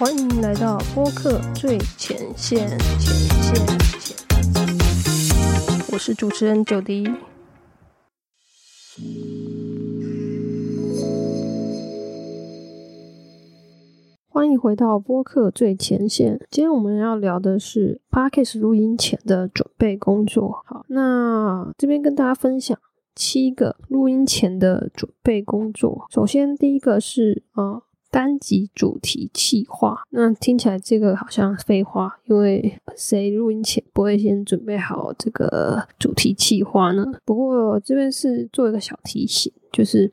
欢迎来到播客最前线，前线，我是主持人九迪。欢迎回到播客最前线。今天我们要聊的是 Podcast 录音前的准备工作。好，那这边跟大家分享七个录音前的准备工作。首先，第一个是呃单集主题企划。那听起来这个好像废话，因为谁录音前不会先准备好这个主题企划呢？不过这边是做一个小提醒，就是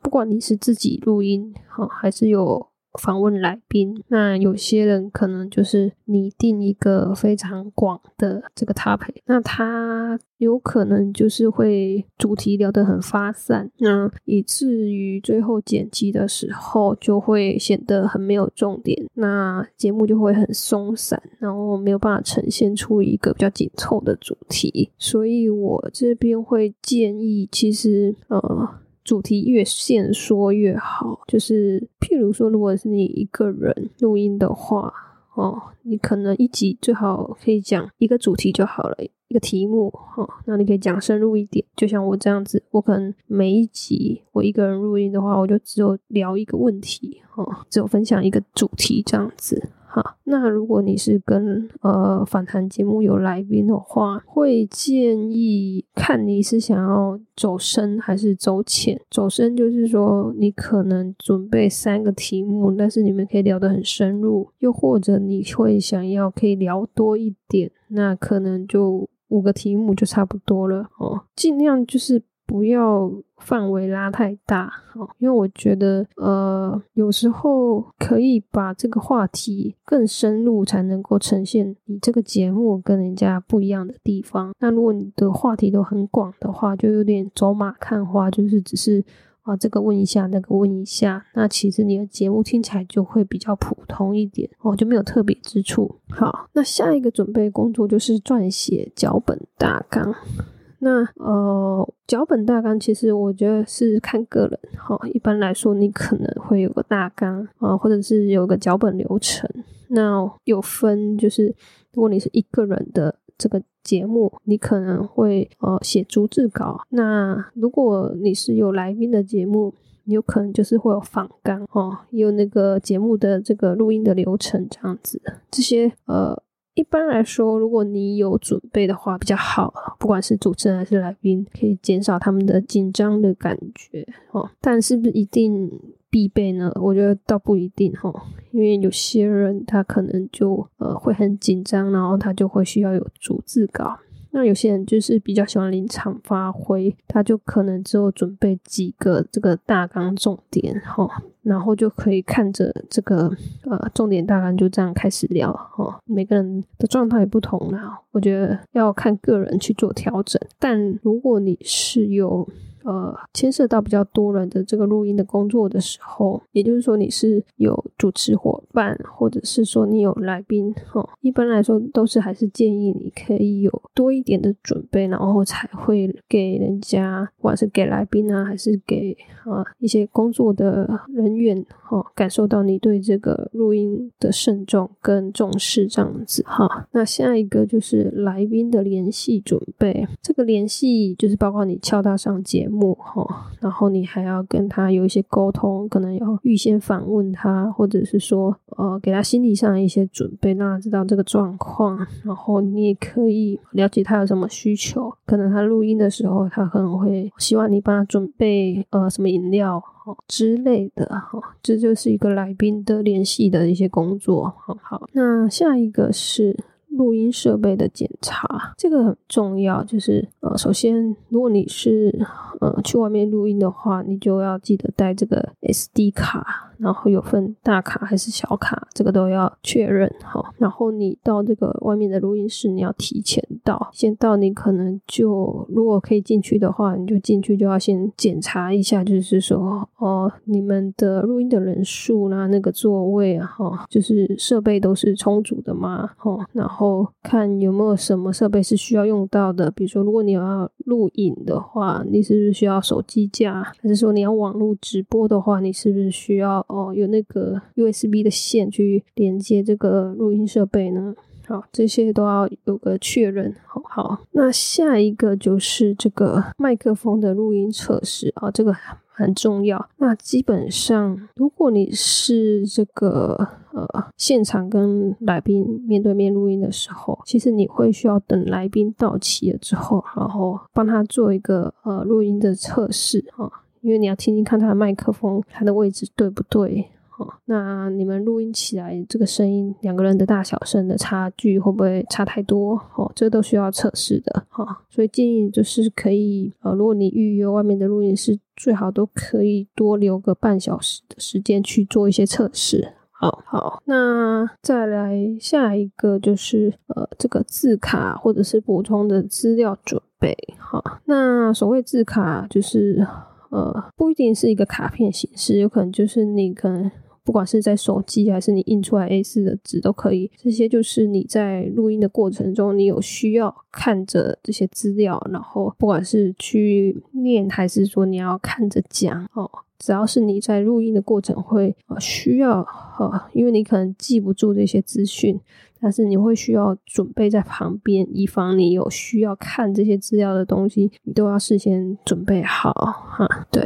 不管你是自己录音好，还是有。访问来宾，那有些人可能就是拟定一个非常广的这个 topic，那他有可能就是会主题聊得很发散，那以至于最后剪辑的时候就会显得很没有重点，那节目就会很松散，然后没有办法呈现出一个比较紧凑的主题，所以我这边会建议，其实呃。主题越线说越好，就是譬如说，如果是你一个人录音的话，哦，你可能一集最好可以讲一个主题就好了，一个题目，哦，那你可以讲深入一点，就像我这样子，我可能每一集我一个人录音的话，我就只有聊一个问题，哦，只有分享一个主题这样子。好，那如果你是跟呃访谈节目有来宾的话，会建议看你是想要走深还是走浅。走深就是说，你可能准备三个题目，但是你们可以聊得很深入；又或者你会想要可以聊多一点，那可能就五个题目就差不多了哦。尽量就是。不要范围拉太大，哦，因为我觉得，呃，有时候可以把这个话题更深入，才能够呈现你这个节目跟人家不一样的地方。那如果你的话题都很广的话，就有点走马看花，就是只是啊，这个问一下，那个问一下，那其实你的节目听起来就会比较普通一点，哦，就没有特别之处。好，那下一个准备工作就是撰写脚本大纲。那呃，脚本大纲其实我觉得是看个人哈。一般来说，你可能会有个大纲啊，或者是有个脚本流程。那有分就是，如果你是一个人的这个节目，你可能会呃写逐字稿。那如果你是有来宾的节目，你有可能就是会有访纲哦，有那个节目的这个录音的流程这样子。这些呃。一般来说，如果你有准备的话比较好，不管是主持人还是来宾，可以减少他们的紧张的感觉哦。但是不是一定必备呢？我觉得倒不一定哈，因为有些人他可能就呃会很紧张，然后他就会需要有逐字稿。那有些人就是比较喜欢临场发挥，他就可能只有准备几个这个大纲重点哈，然后就可以看着这个呃重点大纲就这样开始聊哈。每个人的状态也不同啦，我觉得要看个人去做调整。但如果你是有呃，牵涉到比较多人的这个录音的工作的时候，也就是说你是有主持伙伴，或者是说你有来宾，哈，一般来说都是还是建议你可以有多一点的准备，然后才会给人家，不管是给来宾啊，还是给啊一些工作的人员，哈，感受到你对这个录音的慎重跟重视这样子，哈。那下一个就是来宾的联系准备，这个联系就是包括你敲他上节。幕哈，然后你还要跟他有一些沟通，可能要预先访问他，或者是说呃给他心理上一些准备，让他知道这个状况。然后你也可以了解他有什么需求，可能他录音的时候，他可能会希望你帮他准备呃什么饮料哈之类的哈。这就是一个来宾的联系的一些工作。好，好，那下一个是。录音设备的检查，这个很重要。就是呃，首先，如果你是呃去外面录音的话，你就要记得带这个 SD 卡。然后有分大卡还是小卡，这个都要确认哈。然后你到这个外面的录音室，你要提前到，先到你可能就如果可以进去的话，你就进去就要先检查一下，就是说哦，你们的录音的人数啦，那个座位啊，哈，就是设备都是充足的吗？哈，然后看有没有什么设备是需要用到的，比如说如果你要录影的话，你是不是需要手机架？还是说你要网络直播的话，你是不是需要？哦有那个 USB 的线去连接这个录音设备呢？好，这些都要有个确认。好，好，那下一个就是这个麦克风的录音测试啊，这个很重要。那基本上，如果你是这个呃现场跟来宾面对面录音的时候，其实你会需要等来宾到齐了之后，然后帮他做一个呃录音的测试啊，因为你要听听看他的麦克风，它的位置对不对。那你们录音起来，这个声音两个人的大小声的差距会不会差太多？哦，这都需要测试的哈。所以建议就是可以，呃，如果你预约外面的录音师，最好都可以多留个半小时的时间去做一些测试。好，好，那再来下一个就是呃，这个字卡或者是补充的资料准备。好，那所谓字卡就是呃，不一定是一个卡片形式，有可能就是你可能。不管是在手机还是你印出来 A 四的纸都可以，这些就是你在录音的过程中，你有需要看着这些资料，然后不管是去念还是说你要看着讲哦。只要是你在录音的过程会呃需要呃，因为你可能记不住这些资讯，但是你会需要准备在旁边，以防你有需要看这些资料的东西，你都要事先准备好哈。对，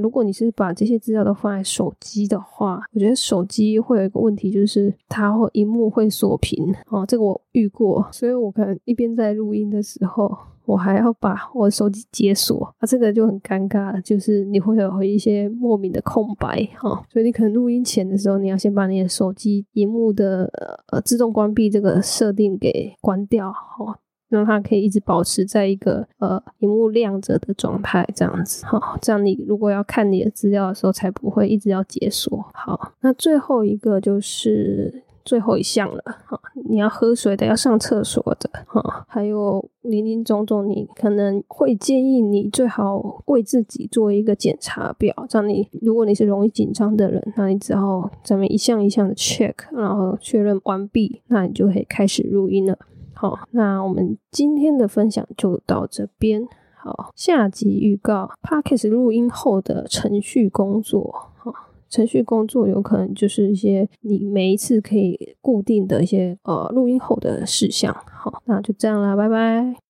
如果你是把这些资料都放在手机的话，我觉得手机会有一个问题，就是它会荧幕会锁屏哦，这个我遇过，所以我可能一边在录音的时候。我还要把我的手机解锁，啊，这个就很尴尬，就是你会有一些莫名的空白哈，所以你可能录音前的时候，你要先把你的手机荧幕的呃自动关闭这个设定给关掉哈，让它可以一直保持在一个呃荧幕亮着的状态，这样子哈，这样你如果要看你的资料的时候，才不会一直要解锁。好，那最后一个就是。最后一项了哈，你要喝水的，要上厕所的哈，还有林林总总，你可能会建议你最好为自己做一个检查表，这样你如果你是容易紧张的人，那你只要咱们一项一项的 check，然后确认完毕，那你就可以开始录音了。好，那我们今天的分享就到这边。好，下集预告：Podcast 录音后的程序工作。好程序工作有可能就是一些你每一次可以固定的一些呃录音后的事项。好，那就这样啦，拜拜。